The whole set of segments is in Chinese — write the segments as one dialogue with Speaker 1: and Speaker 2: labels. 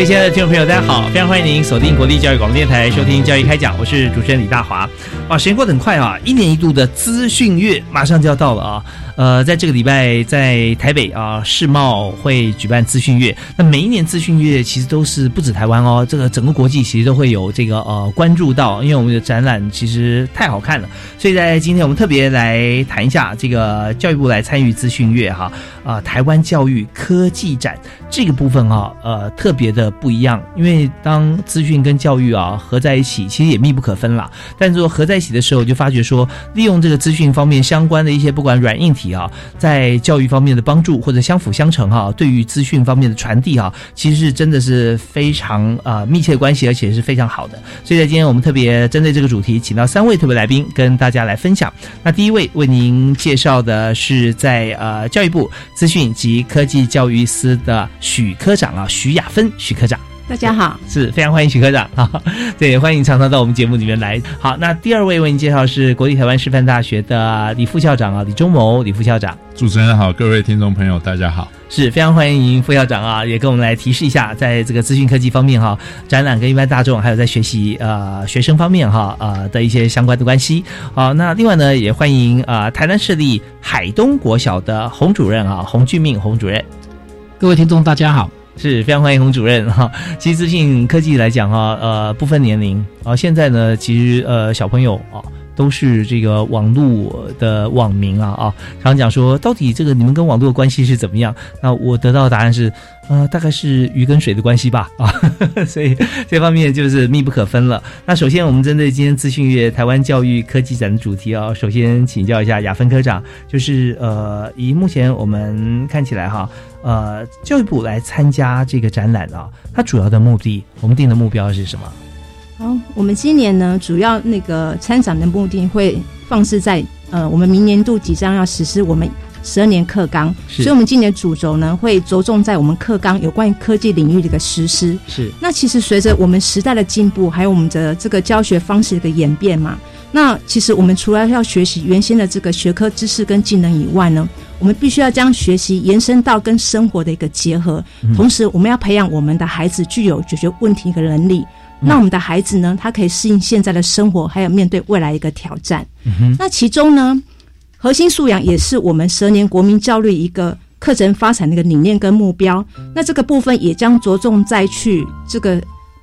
Speaker 1: 各位亲爱的听众朋友，大家好！非常欢迎您锁定国立教育广播电台收听《教育开讲》，我是主持人李大华。哇，时间过得很快啊！一年一度的资讯月马上就要到了啊！呃，在这个礼拜，在台北啊，世贸会举办资讯月。那每一年资讯月其实都是不止台湾哦，这个整个国际其实都会有这个呃关注到，因为我们的展览其实太好看了。所以在今天我们特别来谈一下这个教育部来参与资讯月哈啊，台湾教育科技展这个部分哈呃特别的不一样，因为当资讯跟教育啊合在一起，其实也密不可分啦。但是说合在一起的时候，就发觉说利用这个资讯方面相关的一些不管软硬体。啊，在教育方面的帮助或者相辅相成哈，对于资讯方面的传递哈，其实是真的是非常啊密切关系，而且是非常好的。所以在今天我们特别针对这个主题，请到三位特别来宾跟大家来分享。那第一位为您介绍的是在呃教育部资讯及科技教育司的许科长啊，许雅芬许科长。
Speaker 2: 大家好，
Speaker 1: 是非常欢迎许科长啊！对，欢迎常常到我们节目里面来。好，那第二位为您介绍是国立台湾师范大学的李副校长啊，李忠谋李副校长。
Speaker 3: 主持人好，各位听众朋友大家好，
Speaker 1: 是非常欢迎副校长啊，也跟我们来提示一下，在这个资讯科技方面哈，展览跟一般大众还有在学习呃学生方面哈呃的一些相关的关系。好，那另外呢，也欢迎啊台南市立海东国小的洪主任啊洪俊命洪主任。
Speaker 2: 各位听众大家好。
Speaker 1: 是非常欢迎洪主任哈。其实资讯科技来讲哈，呃，不分年龄啊。现在呢，其实呃，小朋友啊。都是这个网络的网民啊啊，常讲说，到底这个你们跟网络的关系是怎么样？那我得到的答案是，呃，大概是鱼跟水的关系吧啊，所以这方面就是密不可分了。那首先，我们针对今天资讯月台湾教育科技展的主题啊，首先请教一下雅芬科长，就是呃，以目前我们看起来哈，呃，教育部来参加这个展览啊，它主要的目的，我们定的目标是什么？
Speaker 2: 好，我们今年呢，主要那个参展的目的会放置在呃，我们明年度即将要实施我们十二年课纲，所以我们今年主轴呢会着重在我们课纲有关于科技领域的一个实施。
Speaker 1: 是，
Speaker 2: 那其实随着我们时代的进步，还有我们的这个教学方式的一个演变嘛，那其实我们除了要学习原先的这个学科知识跟技能以外呢，我们必须要将学习延伸到跟生活的一个结合，同时我们要培养我们的孩子具有解决问题的能力。那我们的孩子呢？他可以适应现在的生活，还有面对未来一个挑战。那其中呢，核心素养也是我们十年国民教育一个课程发展的一个理念跟目标。那这个部分也将着重在去这个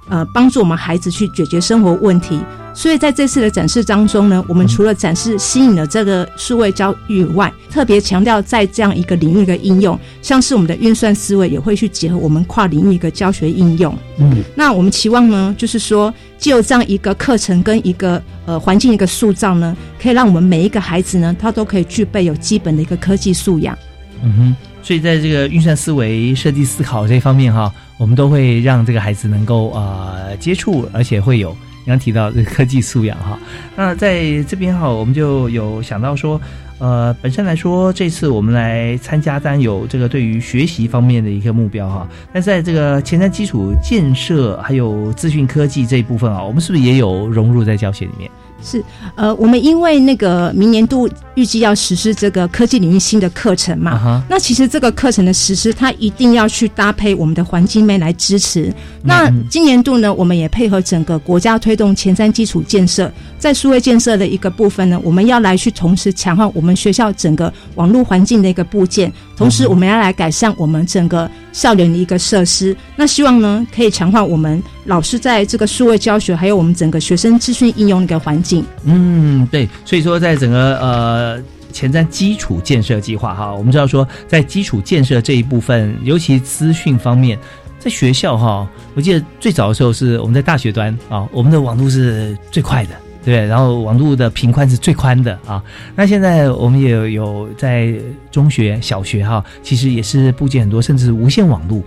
Speaker 2: 呃帮助我们孩子去解决生活问题。所以在这次的展示当中呢，我们除了展示吸引了这个数位教育以外，特别强调在这样一个领域的应用，像是我们的运算思维也会去结合我们跨领域一个教学应用。嗯，那我们期望呢，就是说，既有这样一个课程跟一个呃环境一个塑造呢，可以让我们每一个孩子呢，他都可以具备有基本的一个科技素养。
Speaker 1: 嗯哼，所以在这个运算思维、设计思考这方面哈，我们都会让这个孩子能够呃接触，而且会有。刚提到这个科技素养哈，那在这边哈，我们就有想到说，呃，本身来说，这次我们来参加，当然有这个对于学习方面的一个目标哈，但在这个前瞻基础建设还有资讯科技这一部分啊，我们是不是也有融入在教学里面？
Speaker 2: 是，呃，我们因为那个明年度预计要实施这个科技领域新的课程嘛，那其实这个课程的实施，它一定要去搭配我们的环境面来支持。那今年度呢，我们也配合整个国家推动前瞻基础建设，在数位建设的一个部分呢，我们要来去同时强化我们学校整个网络环境的一个部件，同时我们要来改善我们整个。校园的一个设施。那希望呢，可以强化我们老师在这个数位教学，还有我们整个学生资讯应用的一个环境。
Speaker 1: 嗯，对，所以说在整个呃前瞻基础建设计划哈，我们知道说在基础建设这一部分，尤其资讯方面，在学校哈，我记得最早的时候是我们在大学端啊，我们的网络是最快的。对，然后网络的频宽是最宽的啊。那现在我们也有在中学、小学哈，其实也是部件很多，甚至无线网络。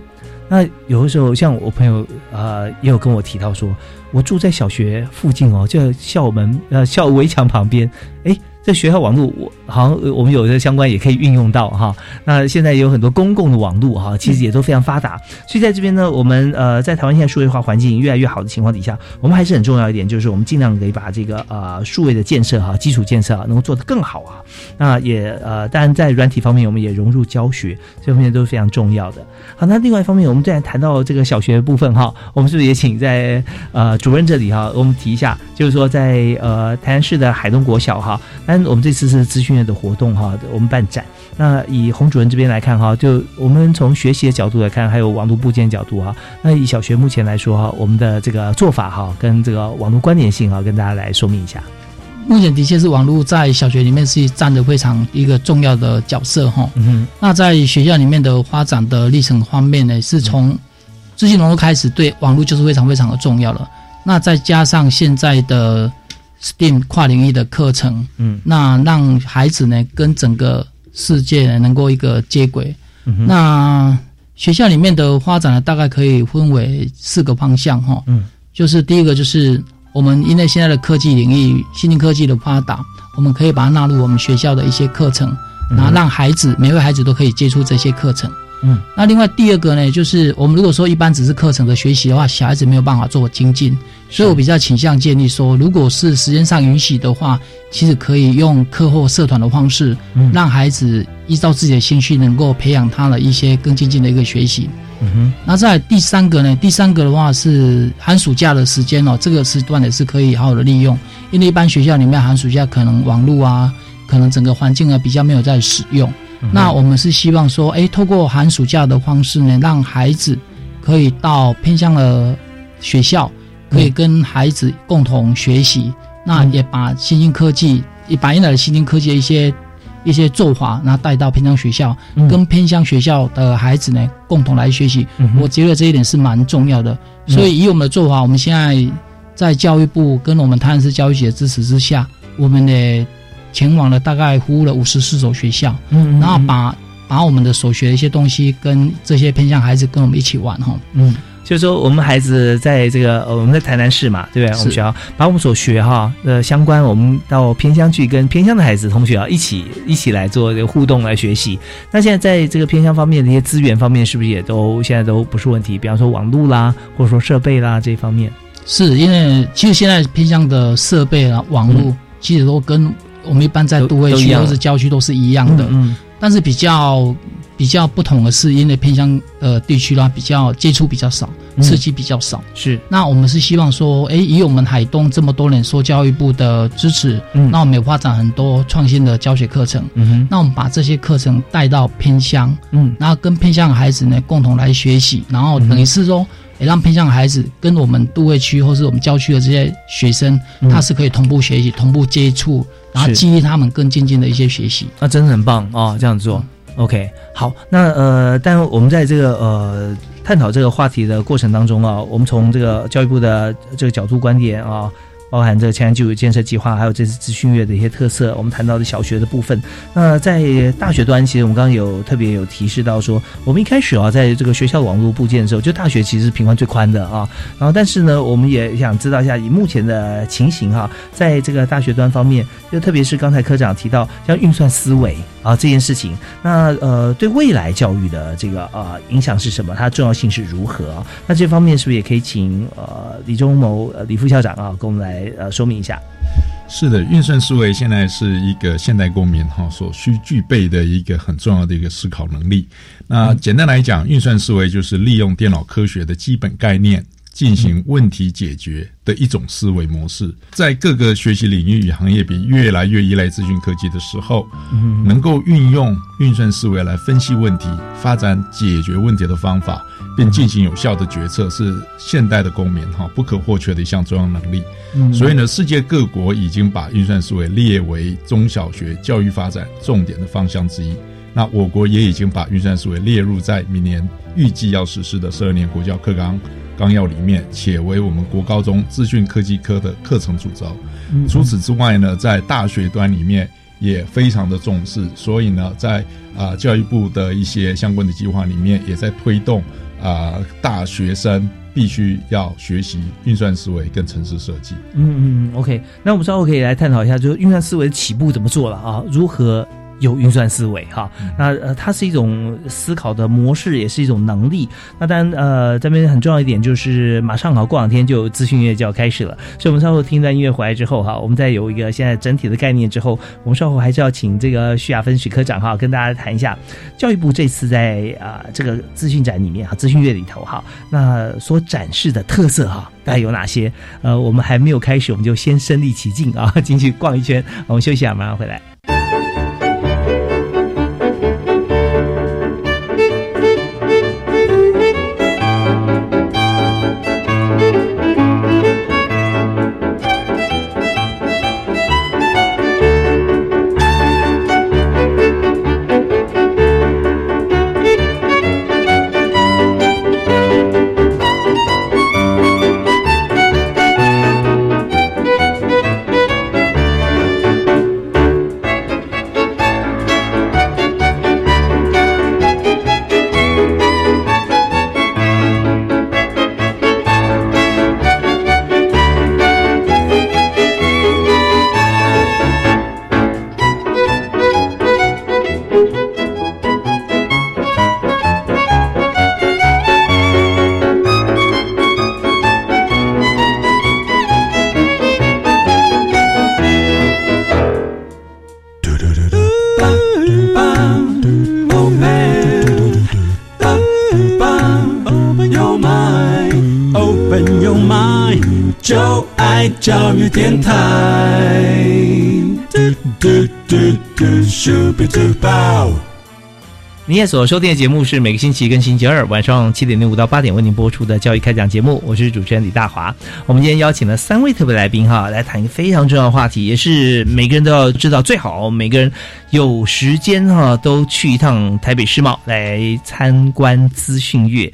Speaker 1: 那有的时候，像我朋友啊，也有跟我提到说，我住在小学附近哦，就校门呃校围墙旁边，哎。在学校网络，我好像我们有的相关也可以运用到哈。那现在也有很多公共的网络哈，其实也都非常发达。所以在这边呢，我们呃在台湾现在数位化环境越来越好的情况底下，我们还是很重要一点，就是我们尽量可以把这个呃数位的建设哈，基础建设啊，能够做得更好啊。那也呃，当然在软体方面，我们也融入教学，这方面都是非常重要的。好，那另外一方面，我们再谈到这个小学部分哈，我们是不是也请在呃主任这里哈，我们提一下，就是说在呃台南市的海东国小哈。但我们这次是资讯院的活动哈，我们办展。那以洪主任这边来看哈，就我们从学习的角度来看，还有网络部件角度哈。那以小学目前来说哈，我们的这个做法哈，跟这个网络关联性哈，跟大家来说明一下。
Speaker 4: 目前的确是网络在小学里面是占的非常一个重要的角色哈。嗯。那在学校里面的发展的历程方面呢，是从资讯融入开始，对网络就是非常非常的重要了。那再加上现在的。STEAM 跨领域的课程，嗯，那让孩子呢跟整个世界能够一个接轨。嗯那学校里面的发展呢，大概可以分为四个方向哈，嗯，就是第一个就是我们因为现在的科技领域，新兴科技的发达，我们可以把它纳入我们学校的一些课程，然后让孩子每位孩子都可以接触这些课程。嗯，那另外第二个呢，就是我们如果说一般只是课程的学习的话，小孩子没有办法做精进，所以我比较倾向建议说，如果是时间上允许的话，其实可以用课后社团的方式，让孩子依照自己的兴趣，能够培养他的一些更精进的一个学习。嗯哼，那在第三个呢，第三个的话是寒暑假的时间哦，这个时段也是可以好好的利用，因为一般学校里面寒暑假可能网络啊，可能整个环境啊比较没有在使用。那我们是希望说，哎，透过寒暑假的方式呢，让孩子可以到偏向的学校，可以跟孩子共同学习。那也把新兴科技，也把原来的新兴科技的一些一些做法，然后带到偏乡学校，跟偏乡学校的孩子呢共同来学习。我觉得这一点是蛮重要的。所以以我们的做法，我们现在在教育部跟我们台南市教育局的支持之下，我们的。前往了大概服务了五十四所学校，嗯，然后把把我们的所学的一些东西跟这些偏向孩子跟我们一起玩哈，
Speaker 1: 嗯，就是说我们孩子在这个我们在台南市嘛，对不对？我们学校把我们所学哈呃相关，我们到偏乡去跟偏乡的孩子同学啊一起一起来做这个互动来学习。那现在在这个偏乡方面的一些资源方面，是不是也都现在都不是问题？比方说网络啦，或者说设备啦这方面，
Speaker 4: 是因为其实现在偏乡的设备啊网络其实都跟。我们一般在都会区或者郊区都是一样的，嗯，但是比较比较不同的是，因为偏乡呃地区啦，比较接触比较少，刺激比较少。
Speaker 1: 是，
Speaker 4: 那我们是希望说，哎，以我们海东这么多年受教育部的支持，嗯，那我们有发展很多创新的教学课程，嗯哼，那我们把这些课程带到偏乡，嗯，然后跟偏乡的孩子呢共同来学习，然后等于是说。也让偏向孩子跟我们都会区或是我们郊区的这些学生，他是可以同步学习、同步接触，然后激励他们更精进的一些学习。
Speaker 1: 那真的很棒啊！这样做，OK，好。那呃，但我们在这个呃探讨这个话题的过程当中啊，我们从这个教育部的这个角度观点啊。包含这个前瞻基础建设计划，还有这次资讯月的一些特色，我们谈到的小学的部分。那在大学端，其实我们刚刚有特别有提示到说，我们一开始啊，在这个学校网络部件的时候，就大学其实是频宽最宽的啊。然后，但是呢，我们也想知道一下，以目前的情形哈，在这个大学端方面，就特别是刚才科长提到像运算思维啊这件事情，那呃，对未来教育的这个啊影响是什么？它重要性是如何？那这方面是不是也可以请呃李忠谋李副校长啊，跟我们来。呃，说明一下，
Speaker 3: 是的，运算思维现在是一个现代公民哈所需具备的一个很重要的一个思考能力。那简单来讲，运算思维就是利用电脑科学的基本概念进行问题解决的一种思维模式。在各个学习领域与行业比越来越依赖资讯科技的时候，能够运用运算思维来分析问题、发展解决问题的方法，并进行有效的决策，是现代的公民哈不可或缺的一项重要能力。所以呢，世界各国已经把运算思维列为中小学教育发展重点的方向之一。那我国也已经把运算思维列入在明年预计要实施的十二年国教课纲纲要里面，且为我们国高中资讯科技科的课程主轴。除此之外呢，在大学端里面也非常的重视，所以呢，在啊教育部的一些相关的计划里面，也在推动啊大学生必须要学习运算思维跟城市设计。
Speaker 1: 嗯嗯，OK，那我们稍后可以来探讨一下，就是运算思维的起步怎么做了啊？如何？有运算思维哈，那呃，它是一种思考的模式，也是一种能力。那当然呃，这边很重要一点就是，马上好过两天就资讯月就要开始了，所以我们稍后听段音乐回来之后哈，我们再有一个现在整体的概念之后，我们稍后还是要请这个徐亚芬徐科长哈，跟大家谈一下教育部这次在啊这个资讯展里面哈，资讯月里头哈，那所展示的特色哈，大概有哪些？呃，我们还没有开始，我们就先身临其境啊，进去逛一圈，我们休息啊，马上回来。
Speaker 5: 教育电台。
Speaker 1: 你也所收听的节目是每个星期跟星期二晚上七点零五到八点为您播出的教育开讲节目，我是主持人李大华。我们今天邀请了三位特别来宾哈，来谈一个非常重要的话题，也是每个人都要知道，最好每个人有时间哈都去一趟台北世贸来参观资讯月。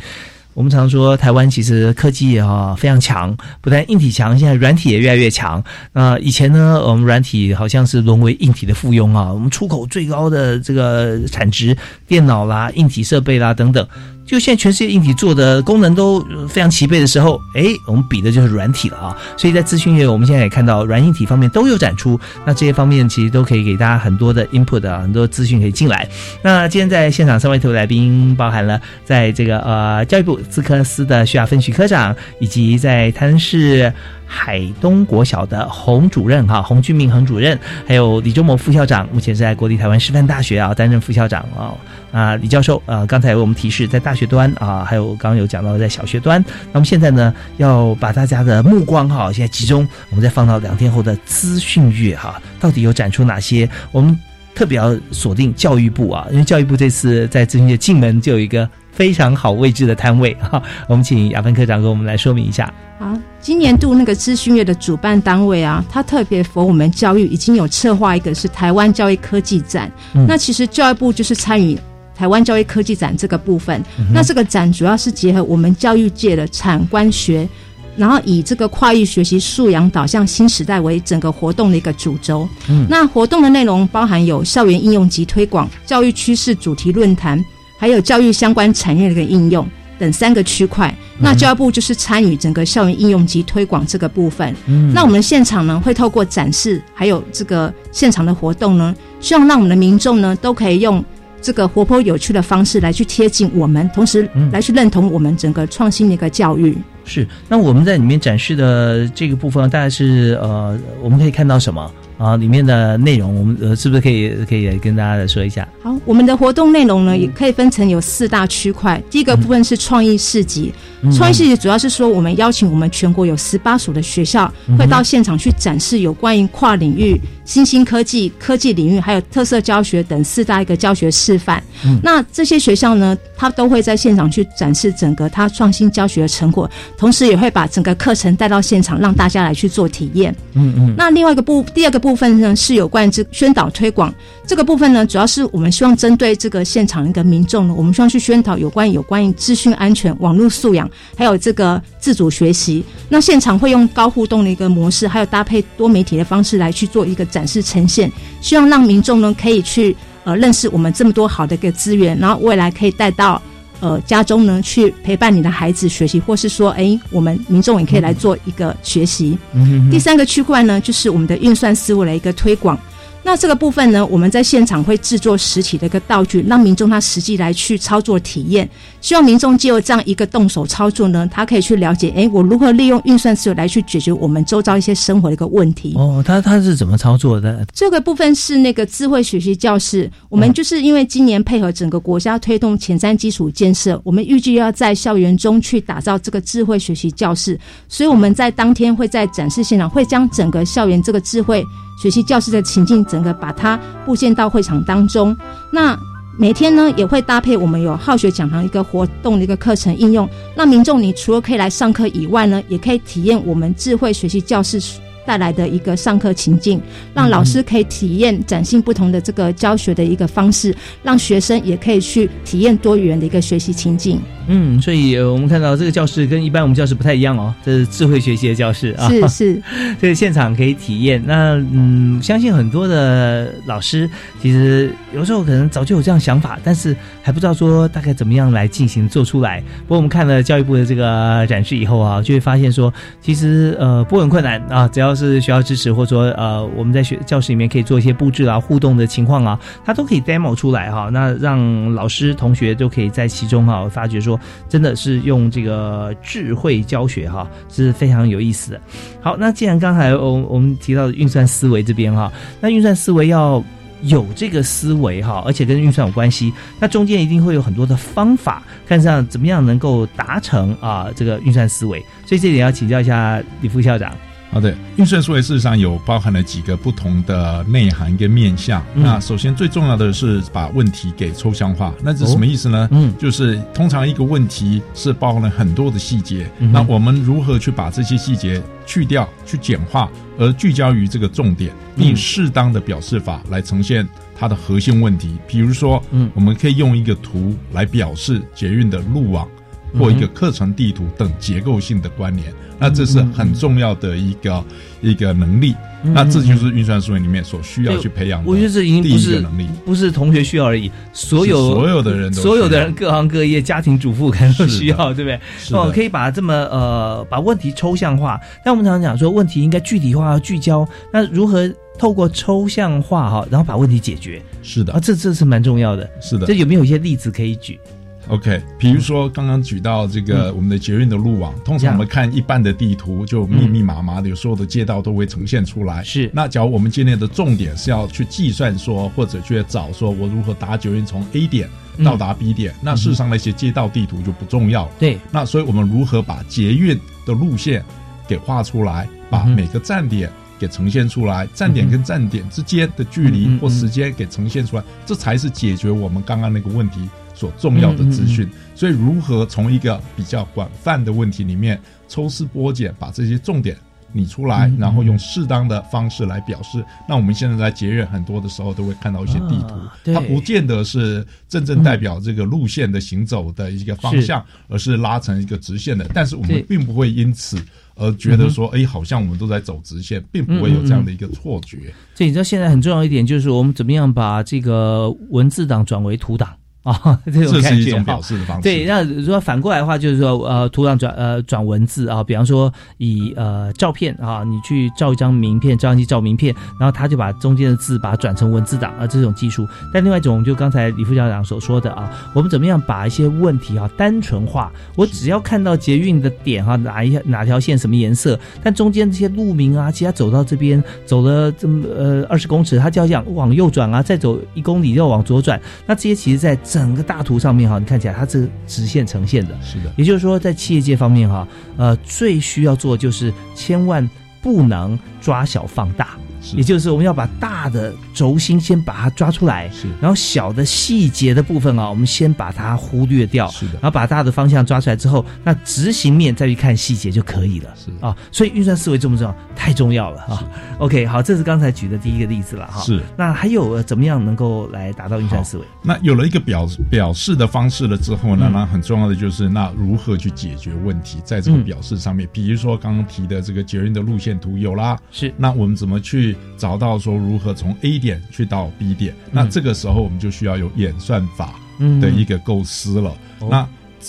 Speaker 1: 我们常说台湾其实科技啊非常强，不但硬体强，现在软体也越来越强。那以前呢，我们软体好像是沦为硬体的附庸啊，我们出口最高的这个产值，电脑啦、硬体设备啦等等。就现在全世界硬体做的功能都非常齐备的时候，哎，我们比的就是软体了啊！所以在资讯业，我们现在也看到软硬体方面都有展出，那这些方面其实都可以给大家很多的 input 啊，很多资讯可以进来。那今天在现场三位特别来宾，包含了在这个呃教育部资科司的徐亚芬徐科长，以及在台市海东国小的洪主任哈，洪俊明洪主任，还有李忠谋副校长，目前是在国立台湾师范大学啊担任副校长啊。啊，李教授，呃，刚才为我们提示，在大学端啊，还有刚刚有讲到在小学端，那么现在呢，要把大家的目光哈，现在集中，我们再放到两天后的资讯月哈，到底有展出哪些？我们特别要锁定教育部啊，因为教育部这次在资讯月进门就有一个非常好位置的摊位 哈，我们请亚芬科长给我们来说明一下。
Speaker 2: 好，今年度那个资讯月的主办单位啊，它特别佛我们教育已经有策划一个是台湾教育科技展，那其实教育部就是参与。台湾教育科技展这个部分，那这个展主要是结合我们教育界的产官学，然后以这个跨域学习素养导向新时代为整个活动的一个主轴。那活动的内容包含有校园应用及推广、教育趋势主题论坛，还有教育相关产业的一个应用等三个区块。那教育部就是参与整个校园应用及推广这个部分。那我们现场呢，会透过展示还有这个现场的活动呢，希望让我们的民众呢都可以用。这个活泼有趣的方式来去贴近我们，同时来去认同我们整个创新的一个教育。
Speaker 1: 是，那我们在里面展示的这个部分，大概是呃，我们可以看到什么？啊，里面的内容我们呃是不是可以可以跟大家来说一下？
Speaker 2: 好，我们的活动内容呢，也可以分成有四大区块。第一个部分是创意市集，创意市集主要是说我们邀请我们全国有十八所的学校会到现场去展示有关于跨领域、新兴科技、科技领域还有特色教学等四大一个教学示范。那这些学校呢，它都会在现场去展示整个它创新教学的成果，同时也会把整个课程带到现场，让大家来去做体验。嗯嗯。那另外一个部，第二个部部分呢是有关这宣导推广这个部分呢，主要是我们希望针对这个现场一个民众呢，我们希望去宣导有关有关于资讯安全、网络素养，还有这个自主学习。那现场会用高互动的一个模式，还有搭配多媒体的方式来去做一个展示呈现，希望让民众呢可以去呃认识我们这么多好的一个资源，然后未来可以带到呃家中呢去陪伴你的孩子学习，或是说哎我们民众也可以来做一个学习。第三个区块呢，就是我们的运算思维的一个推广。那这个部分呢，我们在现场会制作实体的一个道具，让民众他实际来去操作体验。希望民众借由这样一个动手操作呢，他可以去了解，哎，我如何利用运算思维来去解决我们周遭一些生活的一个问题。
Speaker 1: 哦，他他是怎么操作的？
Speaker 2: 这个部分是那个智慧学习教室。我们就是因为今年配合整个国家推动前瞻基础建设，我们预计要在校园中去打造这个智慧学习教室，所以我们在当天会在展示现场会将整个校园这个智慧。学习教室的情境，整个把它布建到会场当中。那每天呢，也会搭配我们有好学讲堂一个活动的一个课程应用，让民众你除了可以来上课以外呢，也可以体验我们智慧学习教室。带来的一个上课情境，让老师可以体验崭新不同的这个教学的一个方式，让学生也可以去体验多元的一个学习情境。
Speaker 1: 嗯，所以我们看到这个教室跟一般我们教室不太一样哦，这是智慧学习的教室啊，
Speaker 2: 是是，
Speaker 1: 这个现场可以体验。那嗯，相信很多的老师其实有时候可能早就有这样想法，但是还不知道说大概怎么样来进行做出来。不过我们看了教育部的这个展示以后啊，就会发现说，其实呃不很困难啊，只要是学校支持，或者说呃我们在学教室里面可以做一些布置啊、互动的情况啊，它都可以 demo 出来哈。那让老师同学都可以在其中哈发觉说，真的是用这个智慧教学哈是非常有意思的。好，那既然刚才我我们提到运算思维这边哈，那运算思维要有这个思维哈，而且跟运算有关系，那中间一定会有很多的方法，看上怎么样能够达成啊这个运算思维。所以这点要请教一下李副校长。
Speaker 3: 好的，运算思维事实上有包含了几个不同的内涵跟面向。那首先最重要的是把问题给抽象化，那这什么意思呢？嗯，就是通常一个问题是包含了很多的细节，那我们如何去把这些细节去掉、去简化，而聚焦于这个重点，并适当的表示法来呈现它的核心问题。比如说，嗯，我们可以用一个图来表示捷运的路网。或一个课程地图等结构性的关联，那这是很重要的一个一个能力。那这就是运算思维里面所需要去培养的。
Speaker 1: 我觉得这已经不是能力，不是同学需要而已，所有
Speaker 3: 所有的人，
Speaker 1: 所有的人，各行各业，家庭主妇可能都需要，对不对？哦，可以把这么呃把问题抽象化。但我们常常讲说，问题应该具体化、聚焦。那如何透过抽象化哈，然后把问题解决？
Speaker 3: 是的
Speaker 1: 啊，这这是蛮重要的。
Speaker 3: 是的，
Speaker 1: 这有没有一些例子可以举
Speaker 3: ？OK，比如说刚刚举到这个我们的捷运的路网，通常我们看一般的地图就密密麻麻的，有所有的街道都会呈现出来。
Speaker 1: 是，
Speaker 3: 那假如我们今天的重点是要去计算说，或者去找说我如何搭捷运从 A 点到达 B 点，那事实上那些街道地图就不重要。
Speaker 1: 对，
Speaker 3: 那所以我们如何把捷运的路线给画出来，把每个站点给呈现出来，站点跟站点之间的距离或时间给呈现出来，这才是解决我们刚刚那个问题。所重要的资讯，所以如何从一个比较广泛的问题里面抽丝剥茧，把这些重点理出来，然后用适当的方式来表示。那我们现在在节约很多的时候，都会看到一些地图，它不见得是真正代表这个路线的行走的一个方向，而是拉成一个直线的。但是我们并不会因此而觉得说，哎，好像我们都在走直线，并不会有这样的一个错觉。
Speaker 1: 所以你知道现在很重要一点就是我们怎么样把这个文字档转为图档。啊，这种
Speaker 3: 这
Speaker 1: 感觉哈
Speaker 3: 是一种表示的方式。
Speaker 1: 对，那如果反过来的话，就是说，呃，图档转呃转文字啊，比方说以呃照片啊，你去照一张名片，照相机照名片，然后他就把中间的字把它转成文字档啊，这种技术。但另外一种，就刚才李副校长所说的啊，我们怎么样把一些问题啊单纯化？我只要看到捷运的点哈、哪一哪条线什么颜色，但中间这些路名啊，其实他走到这边走了这么呃二十公尺，他就要想往右转啊，再走一公里要往左转。那这些其实，在整个大图上面哈，你看起来它是直线呈现的。
Speaker 3: 是的，
Speaker 1: 也就是说，在企业界方面哈，呃，最需要做就是千万不能抓小放大，
Speaker 3: 是
Speaker 1: 也就是我们要把大的轴心先把它抓出来，
Speaker 3: 是
Speaker 1: 然后小的细节的部分啊，我们先把它忽略掉，
Speaker 3: 是的
Speaker 1: 然后把大的方向抓出来之后，那执行面再去看细节就可以了。
Speaker 3: 是
Speaker 1: 啊，所以运算思维重不重要？太重要了啊。OK，好，这是刚才举的第一个例子了哈。
Speaker 3: 是。
Speaker 1: 那还有呃怎么样能够来达到运算思维？
Speaker 3: 那有了一个表表示的方式了之后呢，
Speaker 1: 嗯
Speaker 3: 那很重要的就是那如何去解决问题，在这个
Speaker 1: 嗯
Speaker 3: 表示上面，比如说刚刚提的这个捷运的路线图有啦，
Speaker 1: 是
Speaker 3: 那我们怎么去找到说如何从 A 点去到 B 点？那这个时候我们就需要有演算法
Speaker 1: 嗯
Speaker 3: 的一个构思了。
Speaker 1: 哦
Speaker 3: 那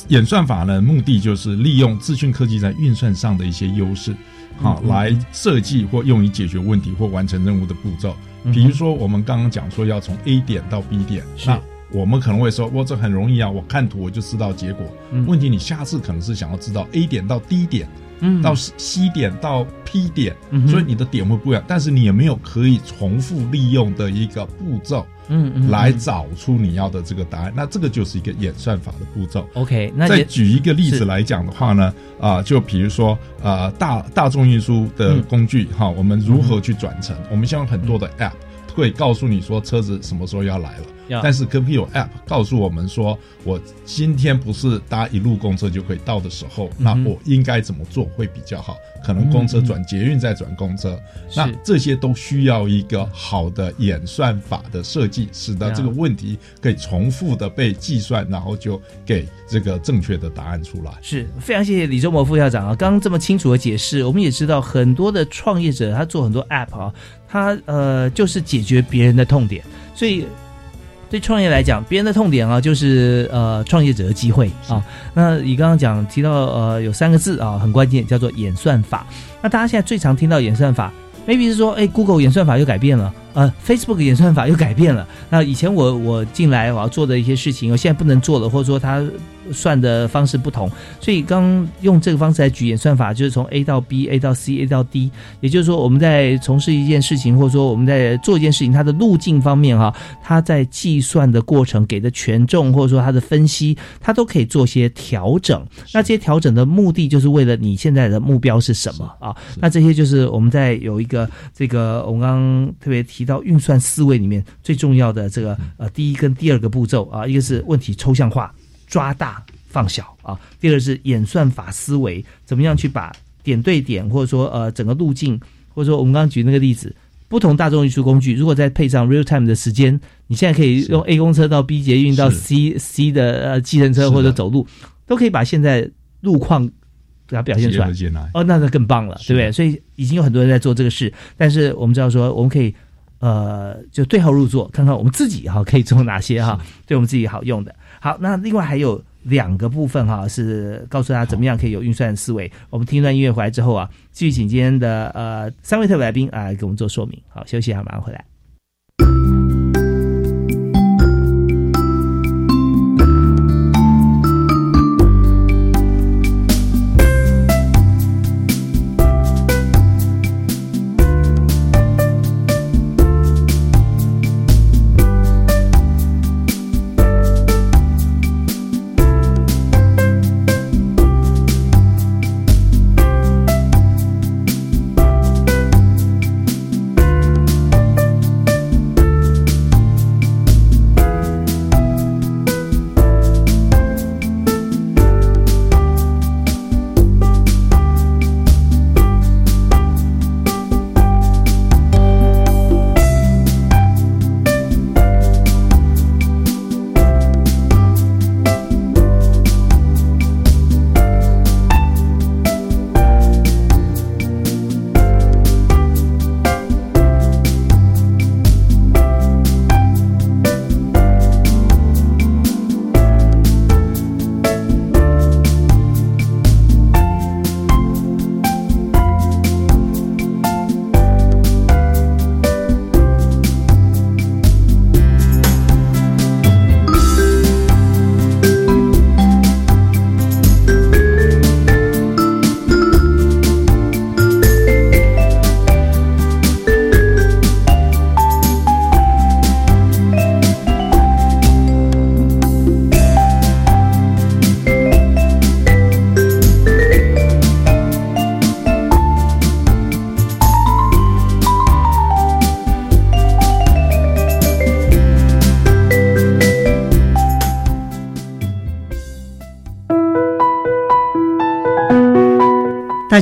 Speaker 3: 演算法呢，目的就是利用资讯科技在运算上的一些优势，好、
Speaker 1: 嗯
Speaker 3: 来设计或用于解决问题或完成任务的步骤。比如说，我们刚刚讲说要从 A 点到 B 点，那我们可能会说，哇，这很容易啊，我看图我就知道结果。
Speaker 1: 嗯
Speaker 3: 问题你下次可能是想要知道 A 点到 D 点，
Speaker 1: 嗯
Speaker 3: 到 C 点到 P 点，
Speaker 1: 嗯
Speaker 3: 所以你的点会不一样，但是你也没有可以重复利用的一个步骤，
Speaker 1: 嗯嗯
Speaker 3: 来
Speaker 1: 嗯
Speaker 3: 找出你要的这个答案。那这个就是一个演算法的步骤。
Speaker 1: OK，那
Speaker 3: 再举一个例子来讲的话呢，啊、就比如说呃大大众运输的
Speaker 1: 嗯
Speaker 3: 工具哈、我们如何去转乘？我们现在很多的 App 会告诉你说车子什么时候要来了。
Speaker 1: 要
Speaker 3: 但是可不有 App 告诉我们说，我今天不是搭一路公车就可以到的时候，那我应该怎么做会比较好？可能公车转捷运再转公车，那这些都需要一个好的演算法的设计，使得这个问题可以重复的被计算，然后就给这个正确的答案出来。
Speaker 1: 是非常谢谢李周模副校长啊，刚刚这么清楚的解释，我们也知道很多的创业者他做很多 App 啊，他呃就是解决别人的痛点，所以对创业来讲，别人的痛点啊就是呃创业者的机会啊。那你刚刚讲提到呃有三个字啊很关键，叫做演算法。那大家现在最常听到演算法。maybe 是说，哎，Google 演算法又改变了，呃，Facebook 演算法又改变了。那以前我我进来我要做的一些事情，我现在不能做了，或者说它算的方式不同，所以刚用这个方式来举演算法，就是从 A 到 B，A 到 C，A 到 D，也就是说我们在从事一件事情，或者说我们在做一件事情，它的路径方面哈，它在计算的过程给的权重，或者说它的分析，它都可以做些调整。那这些调整的目的，就是为了你现在的目标是什么啊？那这些就是我们在有一个这个我们刚刚特别提到运算思维里面最重要的这个呃第一跟第二个步骤啊，一个是问题抽象化。抓大放小啊。第二是演算法思维，怎么样去把点对点，或者说呃整个路径，或者说我们刚刚举那个例子，不同大众运输工具，如果再配上 real time 的时间，你现在可以用 A 公车到 B 捷运到 C C 的呃计程车或者走路，都可以把现在路况给它表现出来。
Speaker 3: 来
Speaker 1: 哦，那那更棒了，对不对？所以已经有很多人在做这个事，但是我们知道说，我们可以呃就对号入座，看看我们自己哈可以做哪些哈，对我们自己好用的。好，那另外还有两个部分哈，是告诉大家怎么样可以有运算思维。我们听一段音乐回来之后啊，继续请今天的呃三位特别来宾啊、给我们做说明。好，休息一下，马上回来。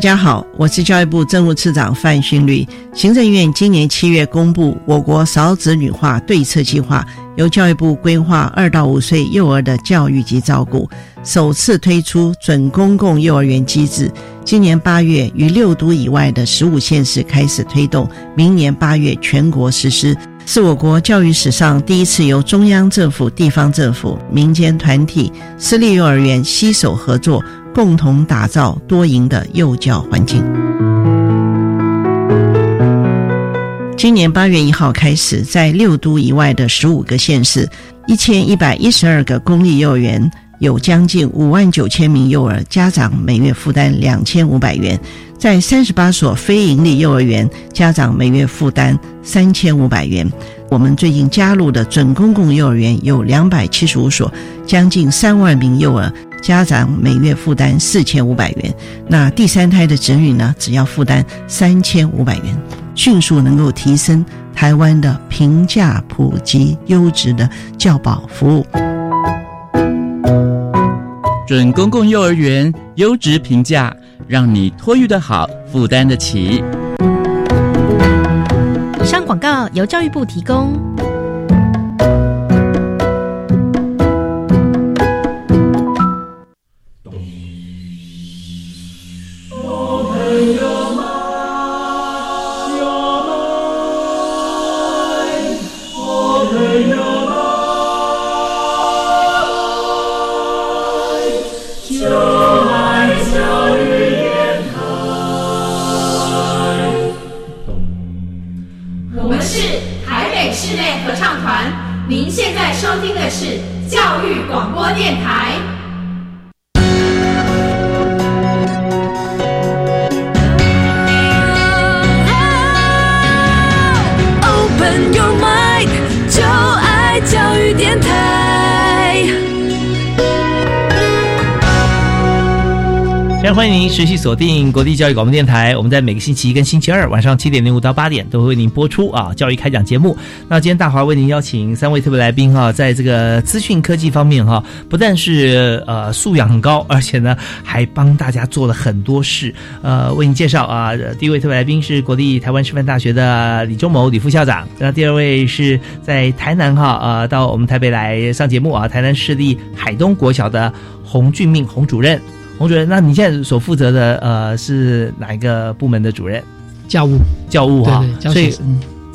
Speaker 6: 大家好，我是教育部政务次长范训律。行政院今年七月公布我国少子女化对策计划，由教育部规划二到五岁幼儿的教育及照顾，首次推出准公共幼儿园机制。今年八月于六都以外的十五县市开始推动，明年八月全国实施，是我国教育史上第一次由中央政府、地方政府、民间团体、私立幼儿园携手合作。共同打造多赢的幼教环境。今年八月一号开始，在六都以外的十五个县市，一千一百一十二个公立幼儿园，有将近五万九千名幼儿家长每月负担两千五百元；在三十八所非营利幼儿园，家长每月负担三千五百元。我们最近加入的准公共幼儿园有两百七十五所，将近三万名幼儿。家长每月负担四千五百元，那第三胎的子女呢，只要负担三千五百元，迅速能够提升台湾的平价、普及、优质的教保服务。
Speaker 7: 准公共幼儿园优质评价，让你托育的好，负担得起。
Speaker 8: 上广告由教育部提供。电台。
Speaker 1: 欢迎您持续锁定国立教育广播电台。我们在每个星期一跟星期二晚上七点零五到八点都会为您播出啊教育开讲节目。那今天大华为您邀请三位特别来宾哈，在这个资讯科技方面哈，不但是呃素养很高，而且呢还帮大家做了很多事。呃，为您介绍啊，第一位特别来宾是国立台湾师范大学的李忠谋李副校长。那第二位是在台南哈呃到我们台北来上节目啊，台南市立海东国小的洪俊命洪主任。洪主任，那你现在所负责的呃是哪一个部门的主任？
Speaker 4: 教务，
Speaker 1: 教务哈，
Speaker 4: 所以。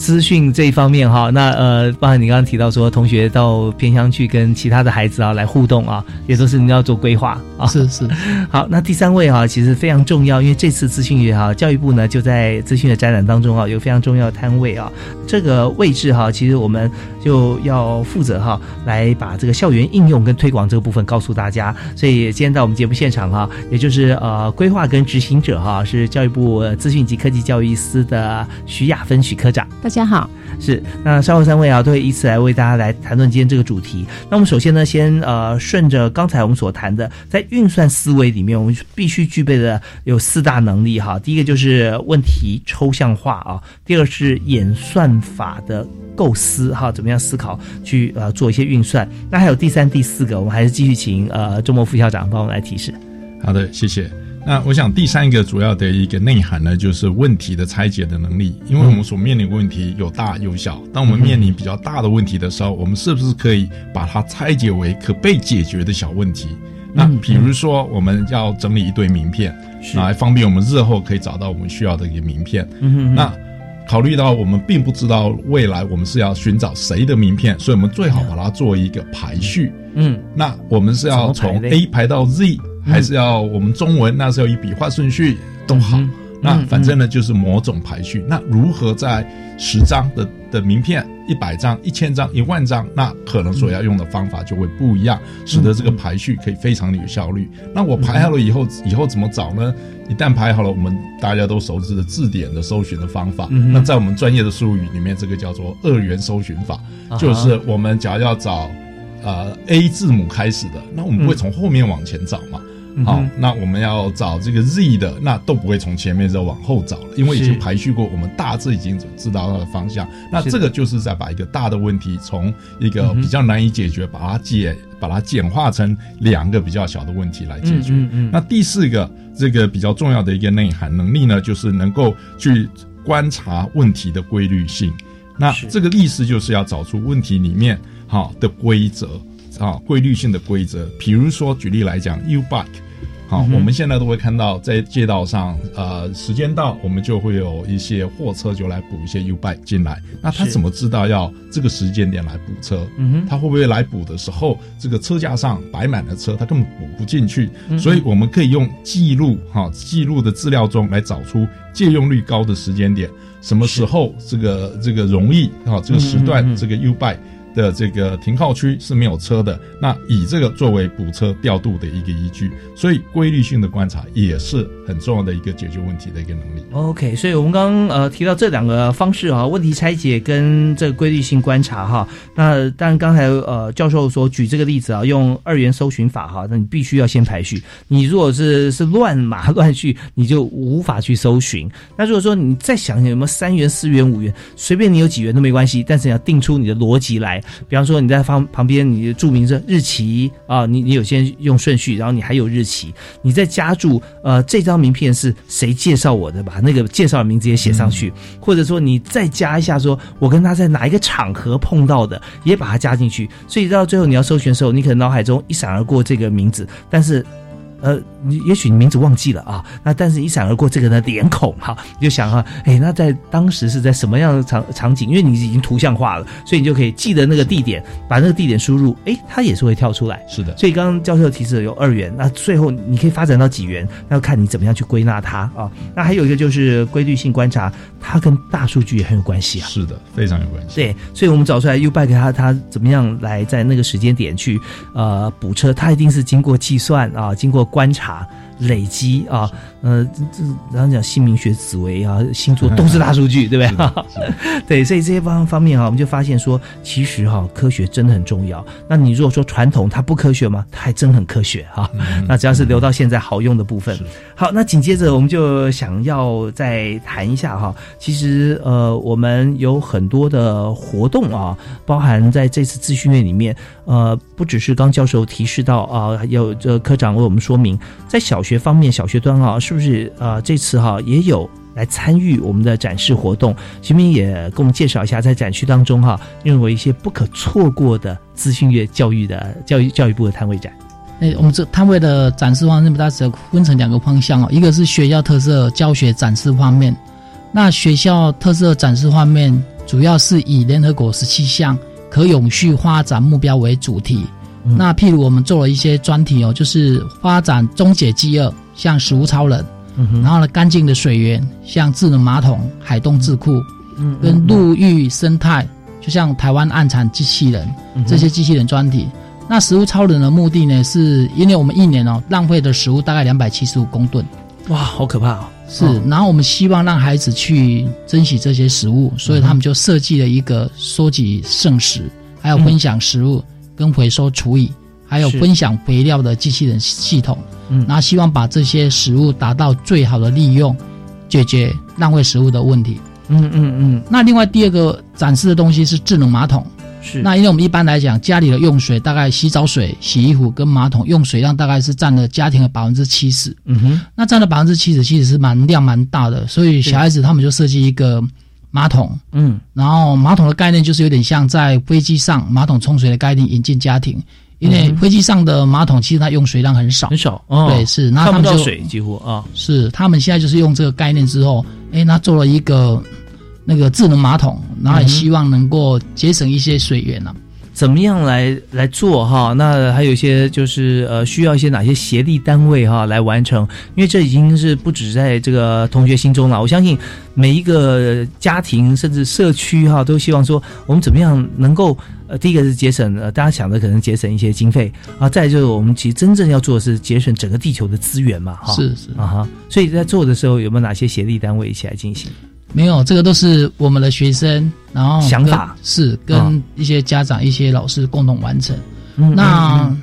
Speaker 1: 资讯这一方面哈，那呃，包含你刚刚提到说，同学到偏乡去跟其他的孩子啊来互动啊，也都是你要做规划啊。
Speaker 4: 是是。
Speaker 1: 好，那第三位哈，其实非常重要，因为这次资讯月哈，教育部呢就在资讯的展览当中啊，有非常重要的摊位啊，这个位置哈，其实我们就要负责哈，来把这个校园应用跟推广这个部分告诉大家。所以今天到我们节目现场哈，也就是呃规划跟执行者哈，是教育部资讯及科技教育司的徐雅芬徐科长。
Speaker 2: 大家好，
Speaker 1: 是那稍后三位啊都会依次来为大家来谈论今天这个主题。那我们首先呢，先呃顺着刚才我们所谈的，在运算思维里面，我们必须具备的有四大能力哈。第一个就是问题抽象化啊，第二是演算法的构思哈，怎么样思考去呃做一些运算。那还有第三、第四个，我们还是继续请呃周末副校长帮我们来提示。
Speaker 3: 好的，谢谢。那我想第三个主要的一个内涵呢，就是问题的拆解的能力。因为我们所面临问题有大有小，当我们面临比较大的问题的时候，我们是不是可以把它拆解为可被解决的小问题？那比如说我们要整理一堆名片，来方便我们日后可以找到我们需要的一个名片。那考虑到我们并不知道未来我们是要寻找谁的名片，所以我们最好把它做一个排序。嗯，那我们是要从 A 排到 Z。还是要我们中文那时候以笔画顺序都好，那反正呢就是某种排序。那如何在十张的的名片、一百张、一千张、一万张，那可能所要用的方法就会不一样，使得这个排序可以非常的有效率。那我排好了以后，以后怎么找呢？一旦排好了，我们大家都熟知的字典的搜寻的方法，那在我们专业的术语里面，这个叫做二元搜寻法，就是我们假如要找呃 A 字母开始的，那我们不会从后面往前找嘛？好，那我们要找这个 Z 的，那都不会从前面再往后找了，因为已经排序过，我们大致已经知道它的方向。那这个就是在把一个大的问题从一个比较难以解决，把它解，把它简化成两个比较小的问题来解决。那第四个这个比较重要的一个内涵能力呢，就是能够去观察问题的规律性。那这个意思就是要找出问题里面好的规则啊，规律性的规则。比如说，举例来讲，U bike。好，我们现在都会看到在街道上，呃，时间到，我们就会有一些货车就来补一些 U bike 进来。那他怎么知道要这个时间点来补车？嗯哼，他会不会来补的时候，这个车架上摆满了车，他根本补不进去？所以我们可以用记录，哈，记录的资料中来找出借用率高的时间点，什么时候这个这个容易啊，这个时段这个 U bike。的这个停靠区是没有车的，那以这个作为补车调度的一个依据，所以规律性的观察也是很重要的一个解决问题的一个能力。
Speaker 1: OK，所以我们刚刚呃提到这两个方式啊，问题拆解跟这个规律性观察哈。那当然刚才呃教授所举这个例子啊，用二元搜寻法哈，那你必须要先排序。你如果是是乱码乱序，你就无法去搜寻。那如果说你再想想有没有三元、四元、五元，随便你有几元都没关系，但是你要定出你的逻辑来。比方说你在方旁边，你注明着日期啊，你你有些用顺序，然后你还有日期，你再加注呃这张名片是谁介绍我的，把那个介绍的名字也写上去，或者说你再加一下，说我跟他在哪一个场合碰到的，也把它加进去。所以到最后你要搜寻的时候，你可能脑海中一闪而过这个名字，但是。呃，你也许你名字忘记了啊，那但是一闪而过这个的脸孔哈，你就想哈，哎，那在当时是在什么样的场场景？因为你已经图像化了，所以你就可以记得那个地点，把那个地点输入，哎，它也是会跳出来。
Speaker 3: 是的。
Speaker 1: 所以刚刚教授提示的有二元，那最后你可以发展到几元，那要看你怎么样去归纳它啊。那还有一个就是规律性观察，它跟大数据也很有关系啊。
Speaker 3: 是的，非常有关系。
Speaker 1: 对，所以我们找出来 U back 它它怎么样来在那个时间点去呃补车，它一定是经过计算啊，经过观察。累积啊，这这然后讲姓名学、紫微啊、星座都是大数据，对不对？对，所以这些方方面啊，我们就发现说，其实哈，科学真的很重要。那你如果说传统它不科学吗？它还真很科学哈。那只要是留到现在好用的部分。好，那紧接着我们就想要再谈一下哈，其实呃，我们有很多的活动啊，包含在这次资讯院里面，呃，不只是刚教授提示到啊，有这科长为我们说明，在小学。学方面，小学端啊，是不是啊？这次哈也有来参与我们的展示活动。徐明也给我们介绍一下，在展区当中哈，认为一些不可错过的资讯业教育的教育教育部的摊位展。
Speaker 4: 哎，我们这摊位的展示方面，大致分成两个方向哦，一个是学校特色教学展示方面。那学校特色展示方面，主要是以联合国十七项可永续发展目标为主题。那譬如我们做了一些专题哦，就是发展终结饥饿，像食物超人，然后呢干净的水源，像智能马桶、海东智库，跟陆域生态，就像台湾暗产机器人这些机器人专题。那食物超人的目的呢，是因为我们一年哦浪费的食物大概两百七十五公吨，
Speaker 1: 哇，好可怕哦！
Speaker 4: 是，然后我们希望让孩子去珍惜这些食物，所以他们就设计了一个收集剩食，还有分享食物。跟回收处理，还有分享肥料的机器人系统，嗯，然后希望把这些食物达到最好的利用，解决浪费食物的问题。
Speaker 1: 嗯嗯嗯。
Speaker 4: 那另外第二个展示的东西是智能马桶，
Speaker 1: 是。
Speaker 4: 那因为我们一般来讲，家里的用水大概洗澡水、洗衣服跟马桶用水量大概是占了家庭的百分之七十。
Speaker 1: 嗯哼。
Speaker 4: 那占了百分之七十，其实是蛮量蛮大的，所以小孩子他们就设计一个。马桶，
Speaker 1: 嗯，
Speaker 4: 然后马桶的概念就是有点像在飞机上马桶冲水的概念引进家庭，因为飞机上的马桶其实它用水量很少，
Speaker 1: 很少，
Speaker 4: 对，是，那他们就
Speaker 1: 水几乎啊，
Speaker 4: 是，他们现在就是用这个概念之后，哎，那做了一个那个智能马桶，然后也希望能够节省一些水源呢。
Speaker 1: 怎么样来来做哈？那还有一些就是呃，需要一些哪些协力单位哈来完成？因为这已经是不止在这个同学心中了。我相信每一个家庭甚至社区哈，都希望说我们怎么样能够呃，第一个是节省呃，大家想的可能节省一些经费啊。再就是我们其实真正要做的是节省整个地球的资源嘛哈。
Speaker 4: 是是
Speaker 1: 啊哈。所以在做的时候有没有哪些协力单位一起来进行？
Speaker 4: 没有，这个都是我们的学生，然后
Speaker 1: 想法
Speaker 4: 是跟一些家长、一些老师共同完成。
Speaker 1: 嗯、
Speaker 4: 那